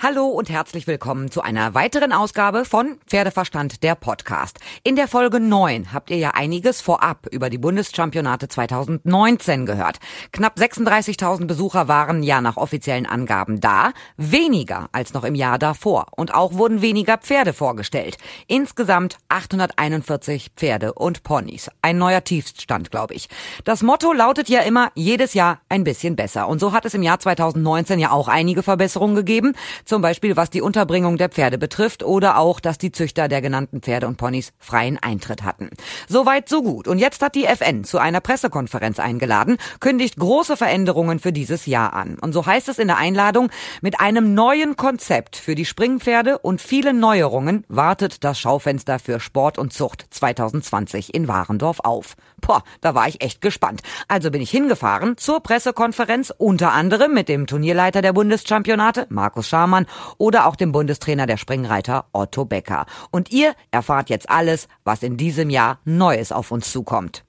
Hallo und herzlich willkommen zu einer weiteren Ausgabe von Pferdeverstand der Podcast. In der Folge 9 habt ihr ja einiges vorab über die Bundeschampionate 2019 gehört. Knapp 36.000 Besucher waren ja nach offiziellen Angaben da, weniger als noch im Jahr davor und auch wurden weniger Pferde vorgestellt. Insgesamt 841 Pferde und Ponys. Ein neuer Tiefstand, glaube ich. Das Motto lautet ja immer jedes Jahr ein bisschen besser und so hat es im Jahr 2019 ja auch einige Verbesserungen gegeben zum Beispiel was die Unterbringung der Pferde betrifft oder auch, dass die Züchter der genannten Pferde und Ponys freien Eintritt hatten. Soweit so gut. Und jetzt hat die FN zu einer Pressekonferenz eingeladen, kündigt große Veränderungen für dieses Jahr an. Und so heißt es in der Einladung, mit einem neuen Konzept für die Springpferde und vielen Neuerungen wartet das Schaufenster für Sport und Zucht 2020 in Warendorf auf. Boah, da war ich echt gespannt. Also bin ich hingefahren zur Pressekonferenz, unter anderem mit dem Turnierleiter der Bundeschampionate, Markus Schamann, Baumann oder auch dem Bundestrainer der Springreiter Otto Becker. Und ihr erfahrt jetzt alles, was in diesem Jahr Neues auf uns zukommt.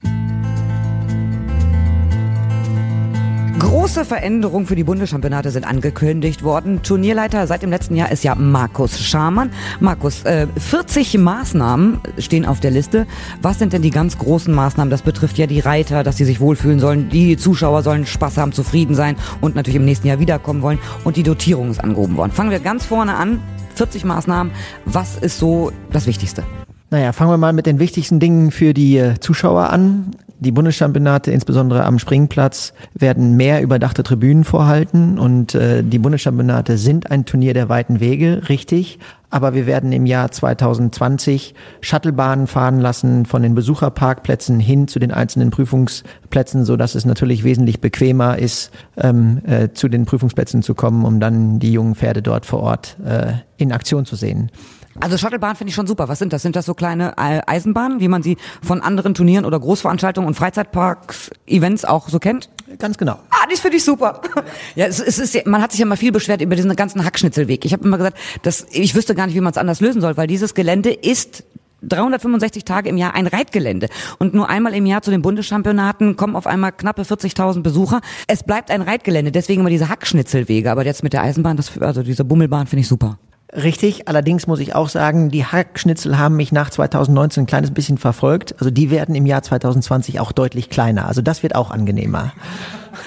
Große Veränderungen für die Bundeschampionate sind angekündigt worden. Turnierleiter seit dem letzten Jahr ist ja Markus Schamann. Markus, äh, 40 Maßnahmen stehen auf der Liste. Was sind denn die ganz großen Maßnahmen? Das betrifft ja die Reiter, dass sie sich wohlfühlen sollen. Die Zuschauer sollen Spaß haben, zufrieden sein und natürlich im nächsten Jahr wiederkommen wollen. Und die Dotierung ist angehoben worden. Fangen wir ganz vorne an. 40 Maßnahmen. Was ist so das Wichtigste? Naja, fangen wir mal mit den wichtigsten Dingen für die äh, Zuschauer an. Die Bundeschampionate, insbesondere am Springplatz, werden mehr überdachte Tribünen vorhalten und äh, die Bundeschampionate sind ein Turnier der weiten Wege, richtig. Aber wir werden im Jahr 2020 Shuttlebahnen fahren lassen von den Besucherparkplätzen hin zu den einzelnen Prüfungsplätzen, so dass es natürlich wesentlich bequemer ist, ähm, äh, zu den Prüfungsplätzen zu kommen, um dann die jungen Pferde dort vor Ort äh, in Aktion zu sehen. Also Shuttlebahn finde ich schon super. Was sind das? Sind das so kleine Eisenbahnen, wie man sie von anderen Turnieren oder Großveranstaltungen und Freizeitparks, Events auch so kennt? Ganz genau. Ah, das finde ich super. Ja, es, es ist, man hat sich ja mal viel beschwert über diesen ganzen Hackschnitzelweg. Ich habe immer gesagt, dass ich wüsste gar nicht, wie man es anders lösen soll, weil dieses Gelände ist 365 Tage im Jahr ein Reitgelände. Und nur einmal im Jahr zu den Bundeschampionaten kommen auf einmal knappe 40.000 Besucher. Es bleibt ein Reitgelände, deswegen immer diese Hackschnitzelwege. Aber jetzt mit der Eisenbahn, das, also diese Bummelbahn finde ich super. Richtig, allerdings muss ich auch sagen, die Hackschnitzel haben mich nach 2019 ein kleines bisschen verfolgt. Also die werden im Jahr 2020 auch deutlich kleiner. Also das wird auch angenehmer.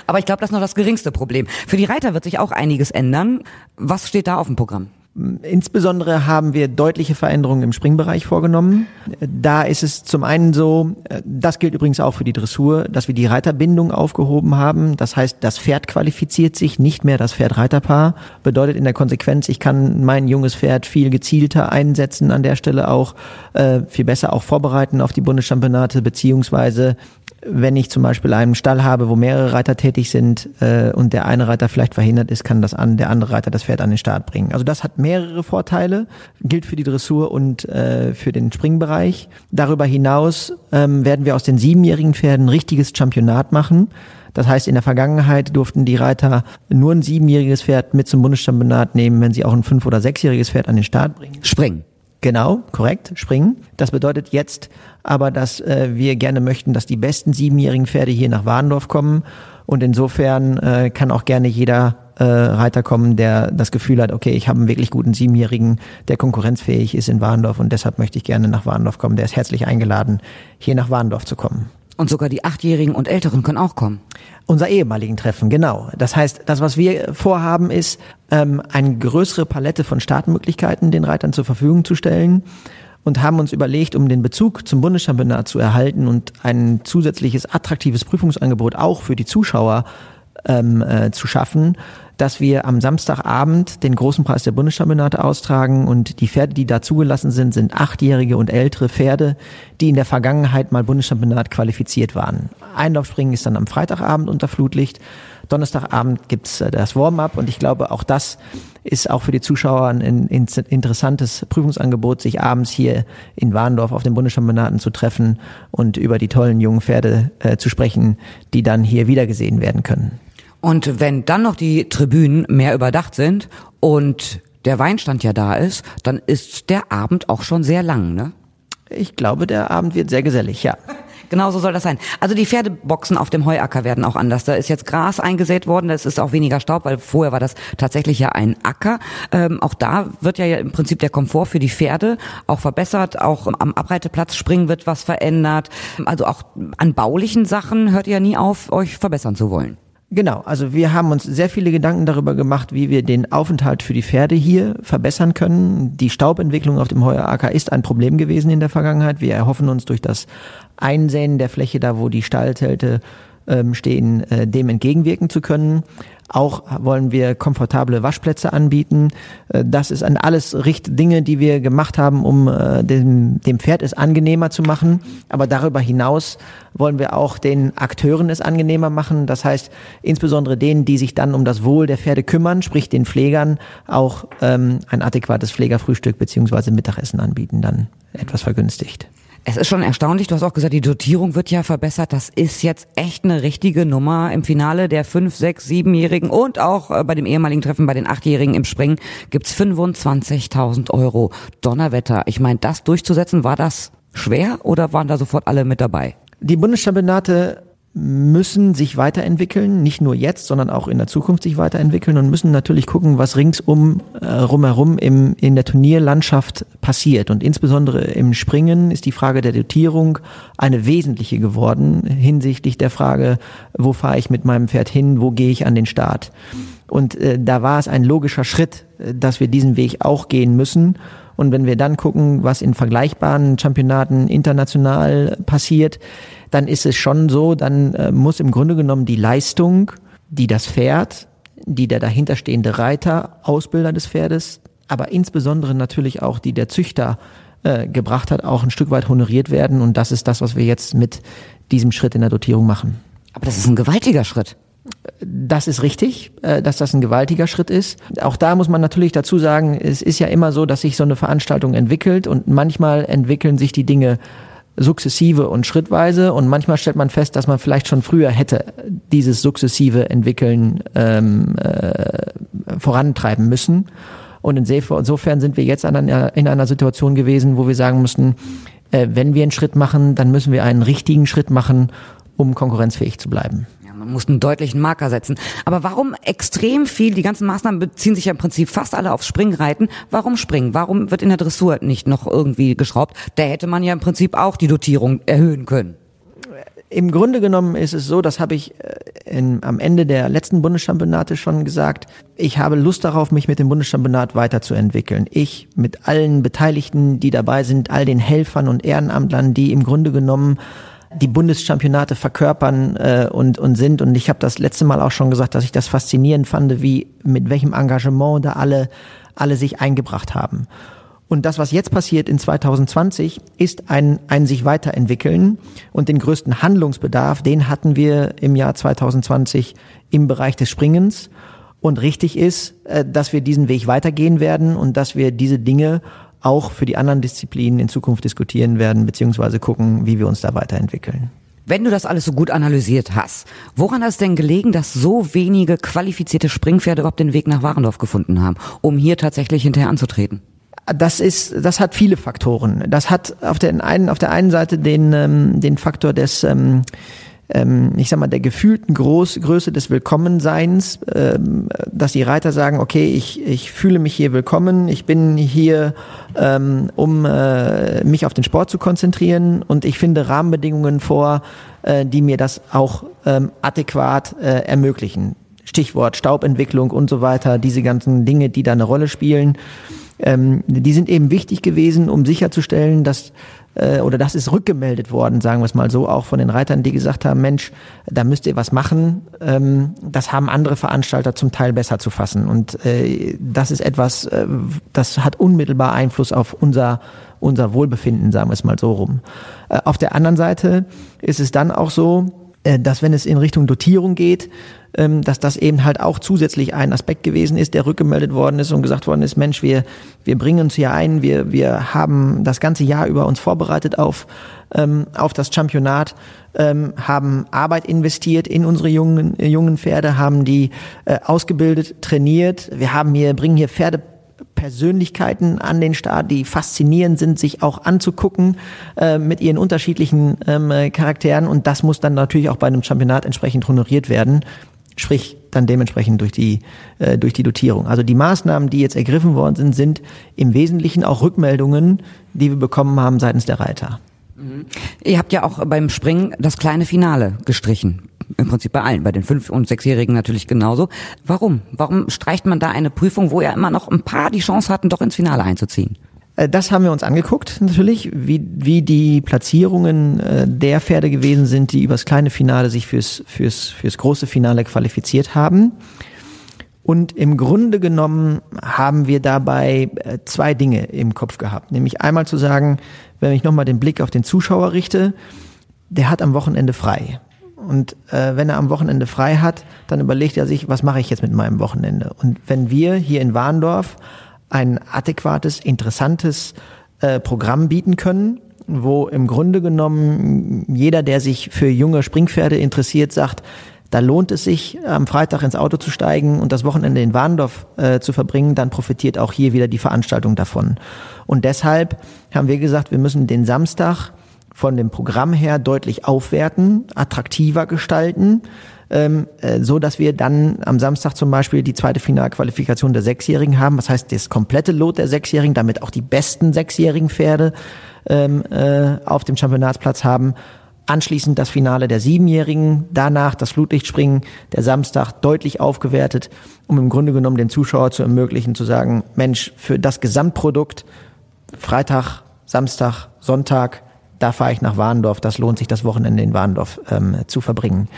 Aber ich glaube, das ist noch das geringste Problem. Für die Reiter wird sich auch einiges ändern. Was steht da auf dem Programm? Insbesondere haben wir deutliche Veränderungen im Springbereich vorgenommen. Da ist es zum einen so, das gilt übrigens auch für die Dressur, dass wir die Reiterbindung aufgehoben haben. Das heißt, das Pferd qualifiziert sich, nicht mehr das Pferd-Reiterpaar. Bedeutet in der Konsequenz, ich kann mein junges Pferd viel gezielter einsetzen an der Stelle auch, äh, viel besser auch vorbereiten auf die Bundeschampionate, beziehungsweise wenn ich zum Beispiel einen Stall habe, wo mehrere Reiter tätig sind äh, und der eine Reiter vielleicht verhindert ist, kann das an der andere Reiter das Pferd an den Start bringen. Also das hat mehrere Vorteile, gilt für die Dressur und äh, für den Springbereich. Darüber hinaus ähm, werden wir aus den siebenjährigen Pferden ein richtiges Championat machen. Das heißt, in der Vergangenheit durften die Reiter nur ein siebenjähriges Pferd mit zum Bundeschampionat nehmen, wenn sie auch ein fünf- oder sechsjähriges Pferd an den Start bringen. Springen. Genau, korrekt, springen. Das bedeutet jetzt aber, dass äh, wir gerne möchten, dass die besten siebenjährigen Pferde hier nach Warndorf kommen. Und insofern äh, kann auch gerne jeder äh, Reiter kommen, der das Gefühl hat, okay, ich habe einen wirklich guten Siebenjährigen, der konkurrenzfähig ist in Warndorf und deshalb möchte ich gerne nach Warndorf kommen. Der ist herzlich eingeladen, hier nach Warndorf zu kommen. Und sogar die Achtjährigen und Älteren können auch kommen. Unser ehemaligen Treffen, genau. Das heißt, das, was wir vorhaben, ist, ähm, eine größere Palette von Startmöglichkeiten den Reitern zur Verfügung zu stellen und haben uns überlegt, um den Bezug zum Bundeschampionat zu erhalten und ein zusätzliches attraktives Prüfungsangebot auch für die Zuschauer ähm, äh, zu schaffen, dass wir am Samstagabend den großen Preis der Bundeschampionate austragen und die Pferde, die da zugelassen sind, sind achtjährige und ältere Pferde, die in der Vergangenheit mal Bundeschampionat qualifiziert waren. Einlaufspringen ist dann am Freitagabend unter Flutlicht. Donnerstagabend gibt's äh, das Warm-up und ich glaube, auch das ist auch für die Zuschauer ein, interessantes Prüfungsangebot, sich abends hier in Warndorf auf den Bundeschampionaten zu treffen und über die tollen jungen Pferde äh, zu sprechen, die dann hier wiedergesehen werden können. Und wenn dann noch die Tribünen mehr überdacht sind und der Weinstand ja da ist, dann ist der Abend auch schon sehr lang, ne? Ich glaube, der Abend wird sehr gesellig, ja. Genau so soll das sein. Also die Pferdeboxen auf dem Heuacker werden auch anders. Da ist jetzt Gras eingesät worden, das ist auch weniger Staub, weil vorher war das tatsächlich ja ein Acker. Ähm, auch da wird ja im Prinzip der Komfort für die Pferde auch verbessert. Auch am Abreiteplatz springen wird was verändert. Also auch an baulichen Sachen hört ihr ja nie auf, euch verbessern zu wollen. Genau, also wir haben uns sehr viele Gedanken darüber gemacht, wie wir den Aufenthalt für die Pferde hier verbessern können. Die Staubentwicklung auf dem Heueracker ist ein Problem gewesen in der Vergangenheit. Wir erhoffen uns durch das Einsäen der Fläche, da wo die Stallzelte ähm, stehen, äh, dem entgegenwirken zu können. Auch wollen wir komfortable Waschplätze anbieten. Äh, das ist an alles Richt Dinge, die wir gemacht haben, um äh, dem, dem Pferd es angenehmer zu machen. Aber darüber hinaus wollen wir auch den Akteuren es angenehmer machen. Das heißt, insbesondere denen, die sich dann um das Wohl der Pferde kümmern, sprich den Pflegern, auch ähm, ein adäquates Pflegerfrühstück beziehungsweise Mittagessen anbieten, dann etwas vergünstigt. Es ist schon erstaunlich, du hast auch gesagt, die Dotierung wird ja verbessert. Das ist jetzt echt eine richtige Nummer. Im Finale der 5, 6, 7-Jährigen und auch äh, bei dem ehemaligen Treffen bei den 8-Jährigen im Springen gibt's 25.000 Euro. Donnerwetter. Ich meine, das durchzusetzen, war das schwer oder waren da sofort alle mit dabei? Die Bundeschampionate müssen sich weiterentwickeln, nicht nur jetzt, sondern auch in der Zukunft sich weiterentwickeln und müssen natürlich gucken, was ringsum äh, rumherum im, in der Turnierlandschaft passiert. Und insbesondere im Springen ist die Frage der Dotierung eine wesentliche geworden hinsichtlich der Frage, wo fahre ich mit meinem Pferd hin, wo gehe ich an den Start. Und äh, da war es ein logischer Schritt, äh, dass wir diesen Weg auch gehen müssen. Und wenn wir dann gucken, was in vergleichbaren Championaten international passiert, dann ist es schon so, dann äh, muss im Grunde genommen die Leistung, die das Pferd, die der dahinterstehende Reiter, Ausbilder des Pferdes, aber insbesondere natürlich auch die der Züchter äh, gebracht hat, auch ein Stück weit honoriert werden. Und das ist das, was wir jetzt mit diesem Schritt in der Dotierung machen. Aber das ist ein gewaltiger Schritt. Das ist richtig, äh, dass das ein gewaltiger Schritt ist. Auch da muss man natürlich dazu sagen, es ist ja immer so, dass sich so eine Veranstaltung entwickelt und manchmal entwickeln sich die Dinge sukzessive und schrittweise und manchmal stellt man fest, dass man vielleicht schon früher hätte dieses sukzessive Entwickeln ähm, äh, vorantreiben müssen. Und insofern sind wir jetzt einer, in einer Situation gewesen, wo wir sagen mussten, äh, wenn wir einen Schritt machen, dann müssen wir einen richtigen Schritt machen, um konkurrenzfähig zu bleiben. Man muss einen deutlichen Marker setzen. Aber warum extrem viel, die ganzen Maßnahmen beziehen sich ja im Prinzip fast alle aufs Springreiten. Warum Springen? Warum wird in der Dressur nicht noch irgendwie geschraubt? Da hätte man ja im Prinzip auch die Dotierung erhöhen können. Im Grunde genommen ist es so, das habe ich äh, in, am Ende der letzten Bundeschampionate schon gesagt, ich habe Lust darauf, mich mit dem Bundeschampionat weiterzuentwickeln. Ich mit allen Beteiligten, die dabei sind, all den Helfern und Ehrenamtlern, die im Grunde genommen die Bundeschampionate verkörpern äh, und, und sind. Und ich habe das letzte Mal auch schon gesagt, dass ich das faszinierend fand, wie mit welchem Engagement da alle, alle sich eingebracht haben. Und das, was jetzt passiert in 2020, ist ein, ein sich weiterentwickeln. Und den größten Handlungsbedarf, den hatten wir im Jahr 2020 im Bereich des Springens. Und richtig ist, äh, dass wir diesen Weg weitergehen werden und dass wir diese Dinge auch für die anderen Disziplinen in Zukunft diskutieren werden, beziehungsweise gucken, wie wir uns da weiterentwickeln. Wenn du das alles so gut analysiert hast, woran hat es denn gelegen, dass so wenige qualifizierte Springpferde überhaupt den Weg nach Warendorf gefunden haben, um hier tatsächlich hinterher anzutreten? Das ist, das hat viele Faktoren. Das hat auf der einen, auf der einen Seite den, ähm, den Faktor des, ähm, ähm, ich sag mal, der gefühlten Groß, Größe des Willkommenseins, ähm, dass die Reiter sagen, okay, ich, ich fühle mich hier willkommen, ich bin hier, ähm, um äh, mich auf den Sport zu konzentrieren und ich finde Rahmenbedingungen vor, äh, die mir das auch ähm, adäquat äh, ermöglichen. Stichwort Staubentwicklung und so weiter, diese ganzen Dinge, die da eine Rolle spielen. Ähm, die sind eben wichtig gewesen, um sicherzustellen, dass äh, oder das ist rückgemeldet worden, sagen wir es mal so, auch von den Reitern, die gesagt haben, Mensch, da müsst ihr was machen. Ähm, das haben andere Veranstalter zum Teil besser zu fassen. Und äh, das ist etwas, äh, das hat unmittelbar Einfluss auf unser unser Wohlbefinden, sagen wir es mal so rum. Äh, auf der anderen Seite ist es dann auch so, dass wenn es in Richtung Dotierung geht, ähm, dass das eben halt auch zusätzlich ein Aspekt gewesen ist, der rückgemeldet worden ist und gesagt worden ist, Mensch, wir, wir bringen uns hier ein, wir, wir haben das ganze Jahr über uns vorbereitet auf, ähm, auf das Championat, ähm, haben Arbeit investiert in unsere jungen, jungen Pferde, haben die äh, ausgebildet, trainiert, wir haben hier, bringen hier Pferde Persönlichkeiten an den Start, die faszinierend sind, sich auch anzugucken äh, mit ihren unterschiedlichen ähm, Charakteren. Und das muss dann natürlich auch bei einem Championat entsprechend honoriert werden. Sprich, dann dementsprechend durch die, äh, durch die Dotierung. Also die Maßnahmen, die jetzt ergriffen worden sind, sind im Wesentlichen auch Rückmeldungen, die wir bekommen haben seitens der Reiter. Mhm. Ihr habt ja auch beim Springen das kleine Finale gestrichen. Im Prinzip bei allen, bei den Fünf- und Sechsjährigen natürlich genauso. Warum? Warum streicht man da eine Prüfung, wo ja immer noch ein paar die Chance hatten, doch ins Finale einzuziehen? Äh, das haben wir uns angeguckt, natürlich, wie, wie die Platzierungen äh, der Pferde gewesen sind, die übers kleine Finale sich fürs, fürs, fürs große Finale qualifiziert haben. Und im Grunde genommen haben wir dabei äh, zwei Dinge im Kopf gehabt. Nämlich einmal zu sagen, wenn ich nochmal den Blick auf den Zuschauer richte, der hat am Wochenende frei. Und äh, wenn er am Wochenende frei hat, dann überlegt er sich, was mache ich jetzt mit meinem Wochenende? Und wenn wir hier in Warndorf ein adäquates, interessantes äh, Programm bieten können, wo im Grunde genommen jeder, der sich für junge Springpferde interessiert, sagt, da lohnt es sich, am Freitag ins Auto zu steigen und das Wochenende in Warndorf äh, zu verbringen, dann profitiert auch hier wieder die Veranstaltung davon. Und deshalb haben wir gesagt, wir müssen den Samstag von dem Programm her deutlich aufwerten, attraktiver gestalten, ähm, äh, so dass wir dann am Samstag zum Beispiel die zweite Finalqualifikation der Sechsjährigen haben. Das heißt, das komplette Lot der Sechsjährigen, damit auch die besten sechsjährigen Pferde ähm, äh, auf dem Championatsplatz haben Anschließend das Finale der Siebenjährigen, danach das Flutlichtspringen, der Samstag deutlich aufgewertet, um im Grunde genommen den Zuschauer zu ermöglichen, zu sagen, Mensch, für das Gesamtprodukt, Freitag, Samstag, Sonntag, da fahre ich nach Warndorf, das lohnt sich, das Wochenende in Warndorf ähm, zu verbringen.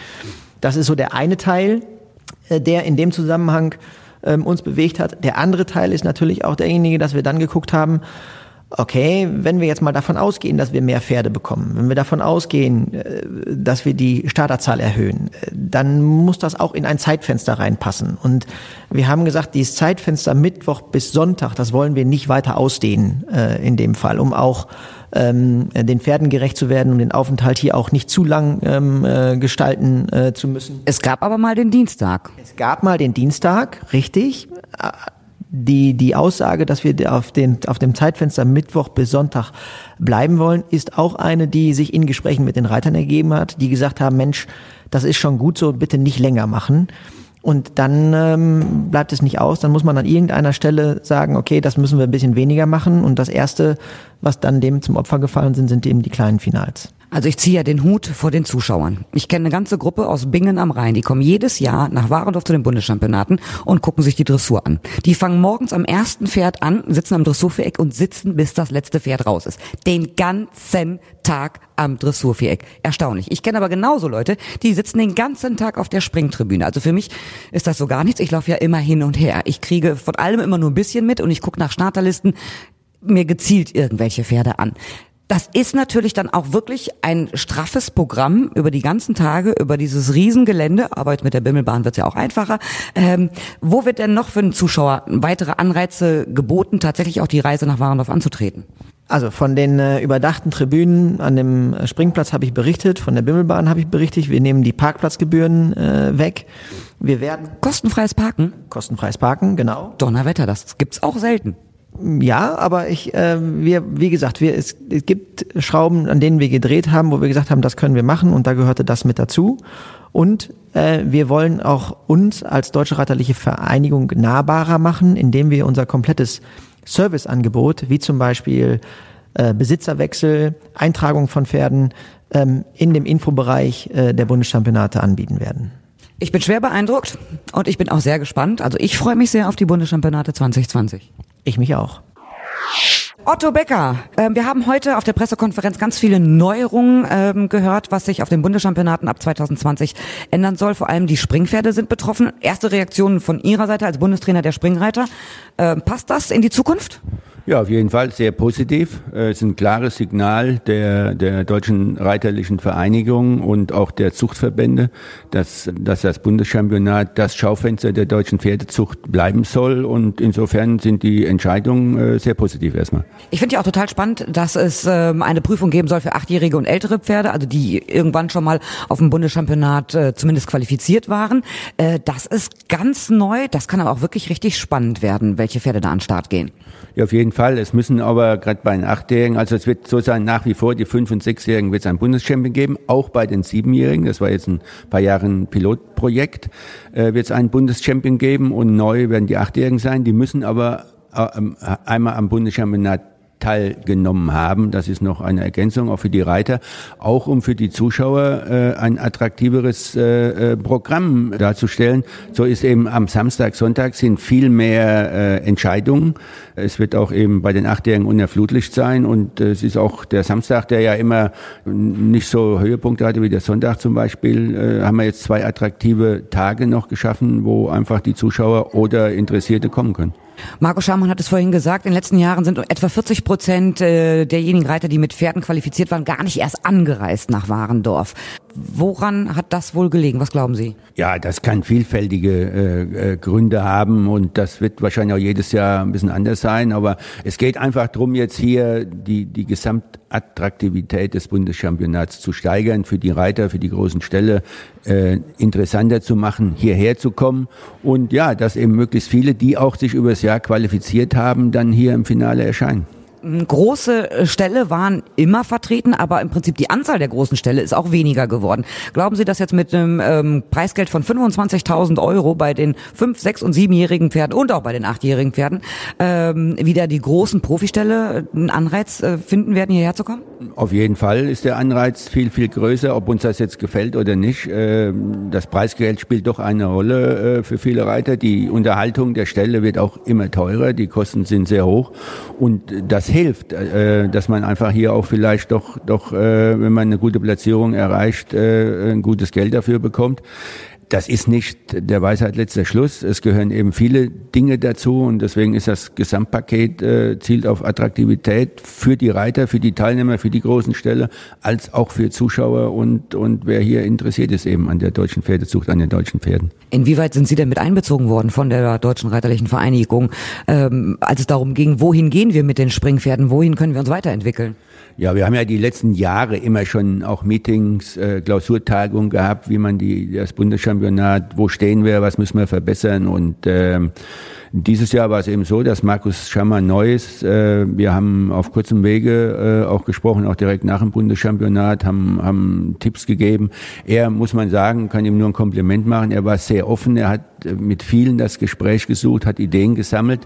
Das ist so der eine Teil, äh, der in dem Zusammenhang ähm, uns bewegt hat. Der andere Teil ist natürlich auch derjenige, dass wir dann geguckt haben, okay, wenn wir jetzt mal davon ausgehen, dass wir mehr Pferde bekommen, wenn wir davon ausgehen, äh, dass wir die Starterzahl erhöhen, äh, dann muss das auch in ein Zeitfenster reinpassen. Und wir haben gesagt, dieses Zeitfenster Mittwoch bis Sonntag, das wollen wir nicht weiter ausdehnen äh, in dem Fall, um auch ähm, den Pferden gerecht zu werden, um den Aufenthalt hier auch nicht zu lang ähm, äh, gestalten äh, zu müssen. Es gab aber mal den Dienstag. Es gab mal den Dienstag, richtig die, die Aussage, dass wir auf, den, auf dem Zeitfenster Mittwoch bis Sonntag bleiben wollen, ist auch eine, die sich in Gesprächen mit den Reitern ergeben hat, die gesagt haben, Mensch, das ist schon gut so, bitte nicht länger machen. Und dann ähm, bleibt es nicht aus, dann muss man an irgendeiner Stelle sagen, okay, das müssen wir ein bisschen weniger machen. Und das Erste, was dann dem zum Opfer gefallen sind, sind eben die kleinen Finals. Also ich ziehe ja den Hut vor den Zuschauern. Ich kenne eine ganze Gruppe aus Bingen am Rhein, die kommen jedes Jahr nach Warendorf zu den Bundeschampionaten und gucken sich die Dressur an. Die fangen morgens am ersten Pferd an, sitzen am Dressurviereck und sitzen, bis das letzte Pferd raus ist. Den ganzen Tag am Dressurviereck. Erstaunlich. Ich kenne aber genauso Leute, die sitzen den ganzen Tag auf der Springtribüne. Also für mich ist das so gar nichts. Ich laufe ja immer hin und her. Ich kriege von allem immer nur ein bisschen mit und ich gucke nach Starterlisten mir gezielt irgendwelche Pferde an. Das ist natürlich dann auch wirklich ein straffes Programm über die ganzen Tage, über dieses Riesengelände, aber jetzt mit der Bimmelbahn wird es ja auch einfacher. Ähm, wo wird denn noch für den Zuschauer weitere Anreize geboten, tatsächlich auch die Reise nach Warendorf anzutreten? Also von den äh, überdachten Tribünen an dem äh, Springplatz habe ich berichtet, von der Bimmelbahn habe ich berichtet. Wir nehmen die Parkplatzgebühren äh, weg. Wir werden kostenfreies Parken. Kostenfreies Parken, genau. Donnerwetter, das gibt's auch selten. Ja, aber ich, äh, wir, wie gesagt, wir, es, es gibt Schrauben, an denen wir gedreht haben, wo wir gesagt haben, das können wir machen und da gehörte das mit dazu. Und äh, wir wollen auch uns als Deutsche Reiterliche Vereinigung nahbarer machen, indem wir unser komplettes Serviceangebot, wie zum Beispiel äh, Besitzerwechsel, Eintragung von Pferden, ähm, in dem Infobereich äh, der Bundeschampionate anbieten werden. Ich bin schwer beeindruckt und ich bin auch sehr gespannt. Also ich freue mich sehr auf die Bundeschampionate 2020. Ich mich auch. Otto Becker, äh, wir haben heute auf der Pressekonferenz ganz viele Neuerungen ähm, gehört, was sich auf den Bundeschampionaten ab 2020 ändern soll. Vor allem die Springpferde sind betroffen. Erste Reaktionen von Ihrer Seite als Bundestrainer der Springreiter. Äh, passt das in die Zukunft? Ja, auf jeden Fall sehr positiv. Es ist ein klares Signal der, der deutschen reiterlichen Vereinigung und auch der Zuchtverbände, dass, dass das Bundeschampionat das Schaufenster der deutschen Pferdezucht bleiben soll. Und insofern sind die Entscheidungen äh, sehr positiv erstmal. Ich finde ja auch total spannend, dass es ähm, eine Prüfung geben soll für achtjährige und ältere Pferde, also die irgendwann schon mal auf dem Bundeschampionat äh, zumindest qualifiziert waren. Äh, das ist ganz neu. Das kann aber auch wirklich richtig spannend werden, welche Pferde da an den Start gehen. Ja, auf jeden Fall. Es müssen aber gerade bei den Achtjährigen, also es wird so sein, nach wie vor, die Fünf- und Sechsjährigen wird es einen Bundeschampion geben, auch bei den Siebenjährigen, das war jetzt ein paar Jahre ein Pilotprojekt, äh, wird es einen Bundeschampion geben und neu werden die Achtjährigen sein. Die müssen aber äh, einmal am Bundeschampionat teilgenommen haben. Das ist noch eine Ergänzung auch für die Reiter, auch um für die Zuschauer äh, ein attraktiveres äh, äh, Programm darzustellen. So ist eben am Samstag, Sonntag sind viel mehr äh, Entscheidungen. Es wird auch eben bei den Achtjährigen unerflutlicht sein und äh, es ist auch der Samstag, der ja immer nicht so Höhepunkte hatte wie der Sonntag zum Beispiel, äh, haben wir jetzt zwei attraktive Tage noch geschaffen, wo einfach die Zuschauer oder Interessierte kommen können. Marco Schamann hat es vorhin gesagt, in den letzten Jahren sind etwa 40 Prozent äh, derjenigen Reiter, die mit Pferden qualifiziert waren, gar nicht erst angereist nach Warendorf. Woran hat das wohl gelegen? Was glauben Sie? Ja, das kann vielfältige äh, äh, Gründe haben und das wird wahrscheinlich auch jedes Jahr ein bisschen anders sein. Aber es geht einfach darum, jetzt hier die, die Gesamtattraktivität des Bundeschampionats zu steigern, für die Reiter, für die großen Ställe äh, interessanter zu machen, hierher zu kommen. Und ja, dass eben möglichst viele, die auch sich übers Jahr qualifiziert haben, dann hier im Finale erscheinen große äh, Ställe waren immer vertreten, aber im Prinzip die Anzahl der großen Ställe ist auch weniger geworden. Glauben Sie, dass jetzt mit einem ähm, Preisgeld von 25.000 Euro bei den fünf, sechs und siebenjährigen Pferden und auch bei den achtjährigen Pferden ähm, wieder die großen Profiställe einen Anreiz äh, finden werden, hierher zu kommen? Auf jeden Fall ist der Anreiz viel, viel größer, ob uns das jetzt gefällt oder nicht. Äh, das Preisgeld spielt doch eine Rolle äh, für viele Reiter. Die Unterhaltung der Ställe wird auch immer teurer, die Kosten sind sehr hoch und das hilft, äh, dass man einfach hier auch vielleicht doch, doch äh, wenn man eine gute Platzierung erreicht, äh, ein gutes Geld dafür bekommt das ist nicht der Weisheit letzter Schluss. Es gehören eben viele Dinge dazu und deswegen ist das Gesamtpaket äh, zielt auf Attraktivität für die Reiter, für die Teilnehmer, für die großen Ställe, als auch für Zuschauer und, und wer hier interessiert ist eben an der deutschen Pferdezucht, an den deutschen Pferden. Inwieweit sind Sie denn mit einbezogen worden von der Deutschen Reiterlichen Vereinigung, ähm, als es darum ging, wohin gehen wir mit den Springpferden, wohin können wir uns weiterentwickeln? Ja, wir haben ja die letzten Jahre immer schon auch Meetings, äh, Klausurtagungen gehabt, wie man die das Bundeschampionat, wo stehen wir, was müssen wir verbessern und ähm, dieses Jahr war es eben so, dass Markus Schammer neu ist. Äh, wir haben auf kurzem Wege äh, auch gesprochen, auch direkt nach dem Bundeschampionat, haben, haben Tipps gegeben. Er, muss man sagen, kann ihm nur ein Kompliment machen. Er war sehr offen. Er hat mit vielen das Gespräch gesucht, hat Ideen gesammelt.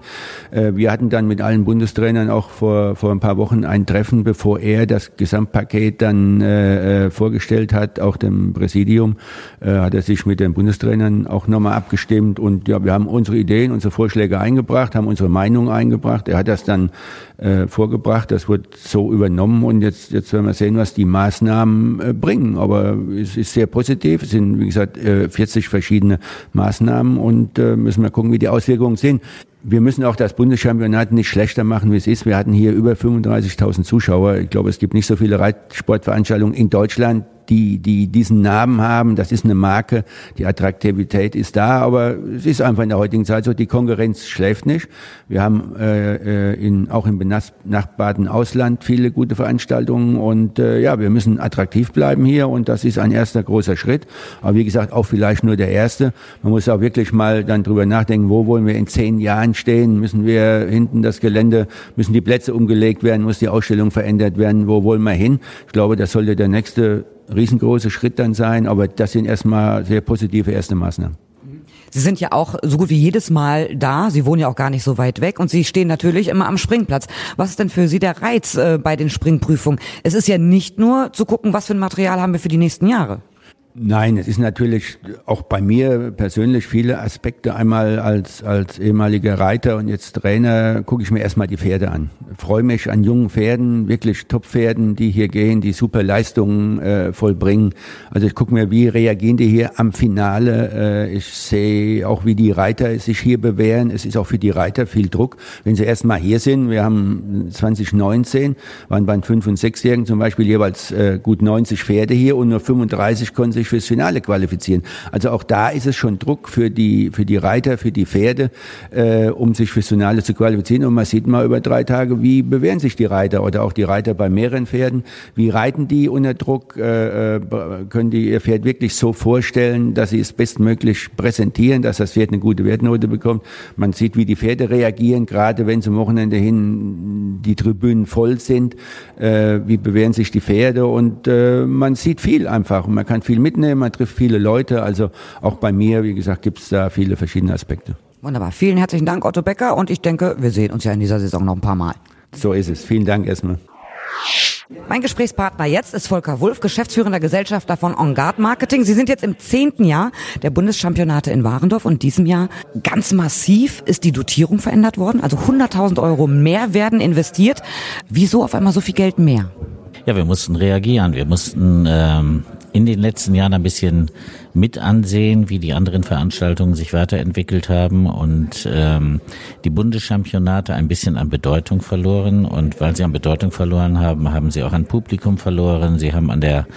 Äh, wir hatten dann mit allen Bundestrainern auch vor, vor ein paar Wochen ein Treffen, bevor er das Gesamtpaket dann äh, vorgestellt hat, auch dem Präsidium, äh, hat er sich mit den Bundestrainern auch nochmal abgestimmt und ja, wir haben unsere Ideen, unsere Vorschläge eingebracht, haben unsere Meinung eingebracht. Er hat das dann äh, vorgebracht, das wird so übernommen und jetzt, jetzt werden wir sehen, was die Maßnahmen äh, bringen. Aber es ist sehr positiv. Es sind, wie gesagt, äh, 40 verschiedene Maßnahmen und äh, müssen wir gucken, wie die Auswirkungen sind. Wir müssen auch das Bundeschampionat nicht schlechter machen, wie es ist. Wir hatten hier über 35.000 Zuschauer. Ich glaube, es gibt nicht so viele Reitsportveranstaltungen in Deutschland, die, die diesen Namen haben. Das ist eine Marke. Die Attraktivität ist da, aber es ist einfach in der heutigen Zeit so, die Konkurrenz schläft nicht. Wir haben äh, äh in, auch im benachbarten Ausland viele gute Veranstaltungen und äh, ja, wir müssen attraktiv bleiben hier und das ist ein erster großer Schritt. Aber wie gesagt, auch vielleicht nur der erste. Man muss auch wirklich mal dann drüber nachdenken, wo wollen wir in zehn Jahren stehen? Müssen wir hinten das Gelände, müssen die Plätze umgelegt werden, muss die Ausstellung verändert werden? Wo wollen wir hin? Ich glaube, das sollte der nächste riesengroße Schritt dann sein, aber das sind erstmal sehr positive erste Maßnahmen. Sie sind ja auch so gut wie jedes Mal da. Sie wohnen ja auch gar nicht so weit weg und Sie stehen natürlich immer am Springplatz. Was ist denn für Sie der Reiz äh, bei den Springprüfungen? Es ist ja nicht nur zu gucken, was für ein Material haben wir für die nächsten Jahre. Nein, es ist natürlich auch bei mir persönlich viele Aspekte. Einmal als, als ehemaliger Reiter und jetzt Trainer gucke ich mir erstmal die Pferde an. Freue mich an jungen Pferden, wirklich Top-Pferden, die hier gehen, die super Leistungen äh, vollbringen. Also ich gucke mir, wie reagieren die hier am Finale. Äh, ich sehe auch, wie die Reiter sich hier bewähren. Es ist auch für die Reiter viel Druck, wenn sie erstmal hier sind. Wir haben 2019, waren bei den 5- und 6-Jährigen zum Beispiel jeweils äh, gut 90 Pferde hier und nur 35 konnten sich fürs Finale qualifizieren. Also auch da ist es schon Druck für die, für die Reiter, für die Pferde, äh, um sich fürs Finale zu qualifizieren. Und man sieht mal über drei Tage, wie bewähren sich die Reiter oder auch die Reiter bei mehreren Pferden. Wie reiten die unter Druck? Äh, äh können die ihr Pferd wirklich so vorstellen, dass sie es bestmöglich präsentieren, dass das Pferd eine gute Wertnote bekommt? Man sieht, wie die Pferde reagieren, gerade wenn zum Wochenende hin die Tribünen voll sind. Äh, wie bewähren sich die Pferde? Und äh, man sieht viel einfach und man kann viel mitnehmen mitnehmen, man trifft viele Leute. Also auch bei mir, wie gesagt, gibt es da viele verschiedene Aspekte. Wunderbar. Vielen herzlichen Dank, Otto Becker. Und ich denke, wir sehen uns ja in dieser Saison noch ein paar Mal. So ist es. Vielen Dank erstmal. Mein Gesprächspartner jetzt ist Volker Wulff, geschäftsführender Gesellschafter von On Guard Marketing. Sie sind jetzt im zehnten Jahr der Bundeschampionate in Warendorf und diesem Jahr ganz massiv ist die Dotierung verändert worden. Also 100.000 Euro mehr werden investiert. Wieso auf einmal so viel Geld mehr? Ja, wir mussten reagieren. Wir mussten ähm, in den letzten Jahren ein bisschen mit ansehen, wie die anderen Veranstaltungen sich weiterentwickelt haben und ähm, die Bundeschampionate ein bisschen an Bedeutung verloren. Und weil sie an Bedeutung verloren haben, haben sie auch an Publikum verloren. Sie haben an der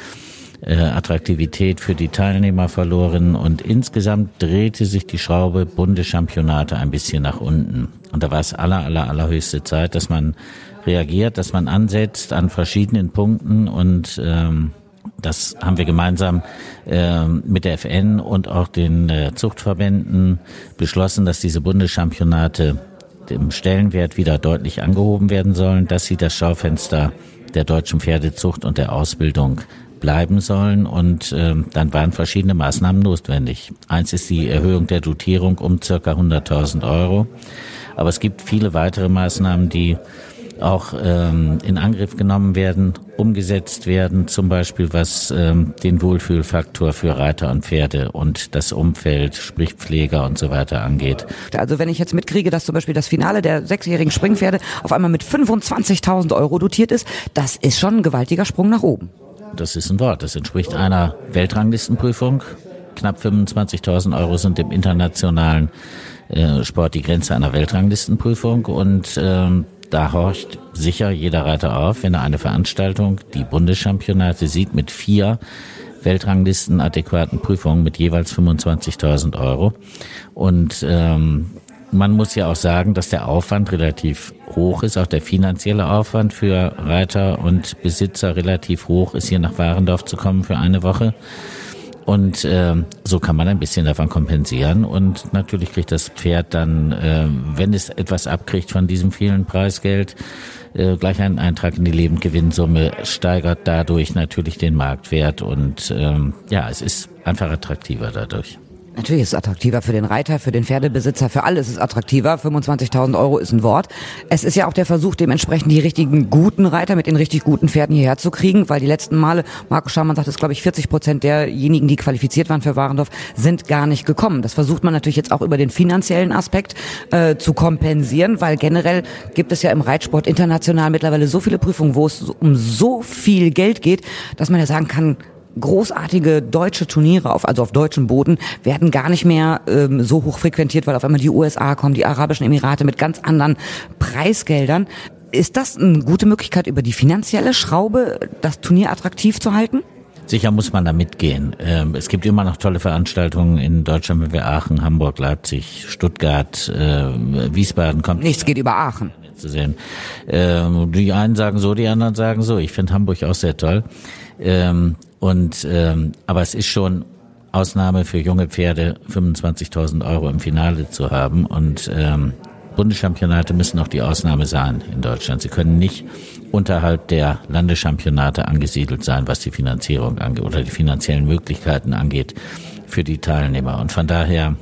äh, Attraktivität für die Teilnehmer verloren und insgesamt drehte sich die Schraube Bundeschampionate ein bisschen nach unten. Und da war es aller, aller, allerhöchste Zeit, dass man reagiert, dass man ansetzt an verschiedenen Punkten und ähm, das haben wir gemeinsam äh, mit der FN und auch den äh, Zuchtverbänden beschlossen, dass diese Bundeschampionate dem Stellenwert wieder deutlich angehoben werden sollen, dass sie das Schaufenster der deutschen Pferdezucht und der Ausbildung bleiben sollen. Und äh, dann waren verschiedene Maßnahmen notwendig. Eins ist die Erhöhung der Dotierung um circa 100.000 Euro. Aber es gibt viele weitere Maßnahmen, die auch ähm, in Angriff genommen werden, umgesetzt werden, zum Beispiel was ähm, den Wohlfühlfaktor für Reiter und Pferde und das Umfeld, sprich Pfleger und so weiter angeht. Also wenn ich jetzt mitkriege, dass zum Beispiel das Finale der sechsjährigen Springpferde auf einmal mit 25.000 Euro dotiert ist, das ist schon ein gewaltiger Sprung nach oben. Das ist ein Wort. Das entspricht einer Weltranglistenprüfung. Knapp 25.000 Euro sind im internationalen äh, Sport die Grenze einer Weltranglistenprüfung und ähm, da horcht sicher jeder Reiter auf, wenn er eine Veranstaltung, die Bundeschampionate sieht, mit vier Weltranglisten adäquaten Prüfungen mit jeweils 25.000 Euro. Und ähm, man muss ja auch sagen, dass der Aufwand relativ hoch ist, auch der finanzielle Aufwand für Reiter und Besitzer relativ hoch ist, hier nach Warendorf zu kommen für eine Woche. Und äh, so kann man ein bisschen davon kompensieren. Und natürlich kriegt das Pferd dann, äh, wenn es etwas abkriegt von diesem vielen Preisgeld, äh, gleich einen Eintrag in die Lebendgewinnsumme, steigert dadurch natürlich den Marktwert. Und ähm, ja, es ist einfach attraktiver dadurch. Natürlich ist es attraktiver für den Reiter, für den Pferdebesitzer, für alles ist es attraktiver. 25.000 Euro ist ein Wort. Es ist ja auch der Versuch, dementsprechend die richtigen guten Reiter mit den richtig guten Pferden hierher zu kriegen, weil die letzten Male, Marco Schamann sagt es, glaube ich, 40 Prozent derjenigen, die qualifiziert waren für Warendorf, sind gar nicht gekommen. Das versucht man natürlich jetzt auch über den finanziellen Aspekt äh, zu kompensieren, weil generell gibt es ja im Reitsport international mittlerweile so viele Prüfungen, wo es um so viel Geld geht, dass man ja sagen kann, großartige deutsche Turniere auf, also auf deutschem Boden, werden gar nicht mehr ähm, so hoch frequentiert, weil auf einmal die USA kommen, die Arabischen Emirate mit ganz anderen Preisgeldern. Ist das eine gute Möglichkeit, über die finanzielle Schraube das Turnier attraktiv zu halten? Sicher muss man da mitgehen. Ähm, es gibt immer noch tolle Veranstaltungen in Deutschland, wie wir Aachen, Hamburg, Leipzig, Stuttgart, äh, Wiesbaden kommt. Nichts geht über Aachen. Zu sehen. Ähm, die einen sagen so, die anderen sagen so. Ich finde Hamburg auch sehr toll. Und ähm, aber es ist schon Ausnahme für junge Pferde, 25.000 Euro im Finale zu haben. Und ähm, Bundeschampionate müssen auch die Ausnahme sein in Deutschland. Sie können nicht unterhalb der Landeschampionate angesiedelt sein, was die Finanzierung angeht oder die finanziellen Möglichkeiten angeht für die Teilnehmer. Und von daher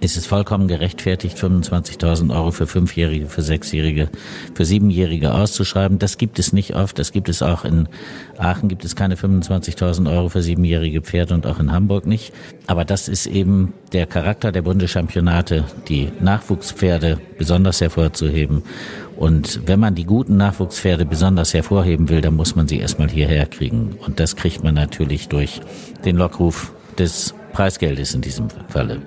ist es vollkommen gerechtfertigt, 25.000 Euro für Fünfjährige, für Sechsjährige, für Siebenjährige auszuschreiben. Das gibt es nicht oft. Das gibt es auch in Aachen gibt es keine 25.000 Euro für siebenjährige Pferde und auch in Hamburg nicht. Aber das ist eben der Charakter der Bundeschampionate, die Nachwuchspferde besonders hervorzuheben. Und wenn man die guten Nachwuchspferde besonders hervorheben will, dann muss man sie erstmal hierher kriegen. Und das kriegt man natürlich durch den Lockruf des Preisgeldes in diesem Falle.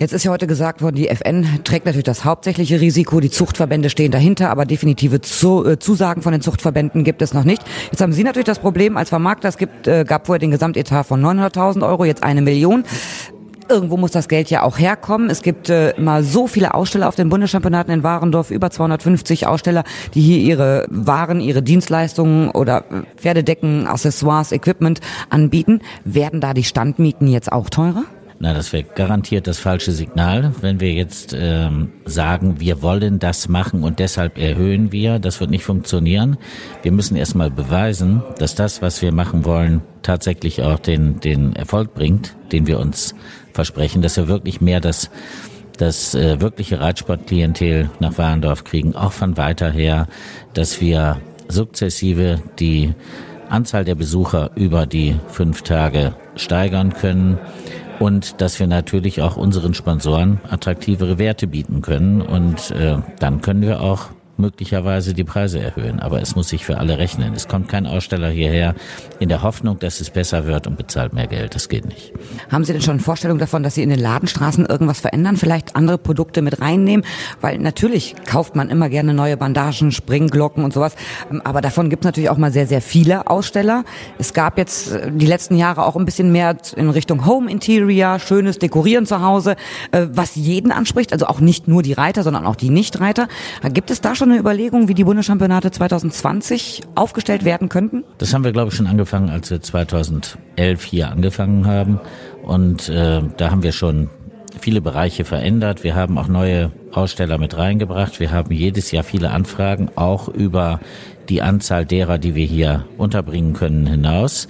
Jetzt ist ja heute gesagt worden, die FN trägt natürlich das hauptsächliche Risiko. Die Zuchtverbände stehen dahinter, aber definitive äh, Zusagen von den Zuchtverbänden gibt es noch nicht. Jetzt haben Sie natürlich das Problem als Vermarkter, es gibt, äh, gab vorher den Gesamtetat von 900.000 Euro, jetzt eine Million irgendwo muss das Geld ja auch herkommen. Es gibt äh, mal so viele Aussteller auf den Bundeschampionaten in Warendorf, über 250 Aussteller, die hier ihre Waren, ihre Dienstleistungen oder äh, Pferdedecken, Accessoires, Equipment anbieten. Werden da die Standmieten jetzt auch teurer? Na, das wäre garantiert das falsche Signal, wenn wir jetzt ähm, sagen, wir wollen das machen und deshalb erhöhen wir. Das wird nicht funktionieren. Wir müssen erstmal beweisen, dass das, was wir machen wollen, tatsächlich auch den, den Erfolg bringt, den wir uns versprechen, dass wir wirklich mehr das das äh, wirkliche Reitsportklientel nach Warendorf kriegen, auch von weiter her, dass wir sukzessive die Anzahl der Besucher über die fünf Tage steigern können und dass wir natürlich auch unseren Sponsoren attraktivere Werte bieten können. Und äh, dann können wir auch möglicherweise die Preise erhöhen. Aber es muss sich für alle rechnen. Es kommt kein Aussteller hierher in der Hoffnung, dass es besser wird und bezahlt mehr Geld. Das geht nicht. Haben Sie denn schon eine Vorstellung davon, dass Sie in den Ladenstraßen irgendwas verändern? Vielleicht andere Produkte mit reinnehmen? Weil natürlich kauft man immer gerne neue Bandagen, Springglocken und sowas. Aber davon gibt es natürlich auch mal sehr, sehr viele Aussteller. Es gab jetzt äh, die letzten Jahre auch ein bisschen mehr in Richtung Home Interior, schönes Dekorieren zu Hause, äh, was jeden anspricht. Also auch nicht nur die Reiter, sondern auch die Nichtreiter. Gibt es da schon eine Überlegung, wie die Bundeschampionate 2020 aufgestellt werden könnten? Das haben wir, glaube ich, schon angefangen, als wir 2011 hier angefangen haben. Und äh, da haben wir schon viele Bereiche verändert. Wir haben auch neue Aussteller mit reingebracht. Wir haben jedes Jahr viele Anfragen, auch über die Anzahl derer, die wir hier unterbringen können, hinaus.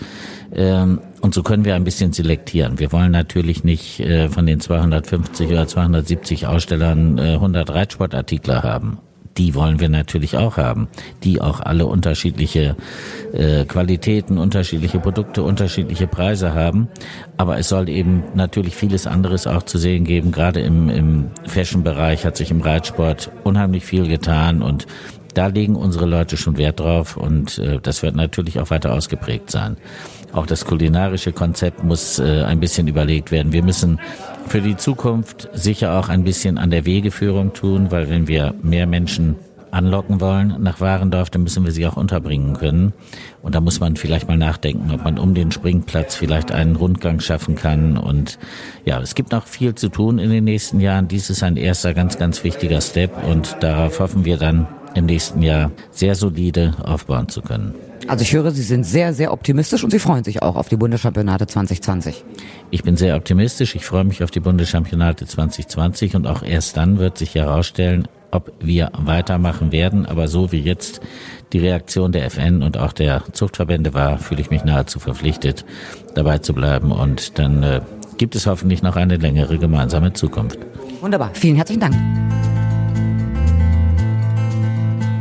Ähm, und so können wir ein bisschen selektieren. Wir wollen natürlich nicht äh, von den 250 oder 270 Ausstellern 100 äh, Reitsportartikler haben die wollen wir natürlich auch haben, die auch alle unterschiedliche äh, Qualitäten, unterschiedliche Produkte, unterschiedliche Preise haben. Aber es soll eben natürlich vieles anderes auch zu sehen geben. Gerade im, im Fashion-Bereich hat sich im Reitsport unheimlich viel getan und da legen unsere Leute schon Wert drauf und äh, das wird natürlich auch weiter ausgeprägt sein. Auch das kulinarische Konzept muss äh, ein bisschen überlegt werden. Wir müssen für die Zukunft sicher auch ein bisschen an der Wegeführung tun, weil wenn wir mehr Menschen anlocken wollen nach Warendorf, dann müssen wir sie auch unterbringen können. Und da muss man vielleicht mal nachdenken, ob man um den Springplatz vielleicht einen Rundgang schaffen kann. Und ja, es gibt noch viel zu tun in den nächsten Jahren. Dies ist ein erster ganz, ganz wichtiger Step und darauf hoffen wir dann im nächsten Jahr sehr solide aufbauen zu können. Also ich höre, Sie sind sehr, sehr optimistisch und Sie freuen sich auch auf die Bundeschampionate 2020. Ich bin sehr optimistisch. Ich freue mich auf die Bundeschampionate 2020 und auch erst dann wird sich herausstellen, ob wir weitermachen werden. Aber so wie jetzt die Reaktion der FN und auch der Zuchtverbände war, fühle ich mich nahezu verpflichtet, dabei zu bleiben. Und dann äh, gibt es hoffentlich noch eine längere gemeinsame Zukunft. Wunderbar. Vielen herzlichen Dank.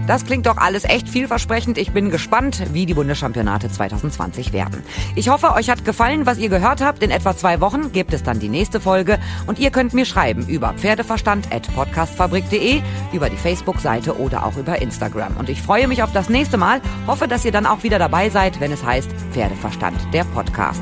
Das klingt doch alles echt vielversprechend. Ich bin gespannt, wie die Bundeschampionate 2020 werden. Ich hoffe, euch hat gefallen, was ihr gehört habt. In etwa zwei Wochen gibt es dann die nächste Folge und ihr könnt mir schreiben über pferdeverstand.podcastfabrik.de, über die Facebook-Seite oder auch über Instagram. Und ich freue mich auf das nächste Mal. Hoffe, dass ihr dann auch wieder dabei seid, wenn es heißt Pferdeverstand, der Podcast.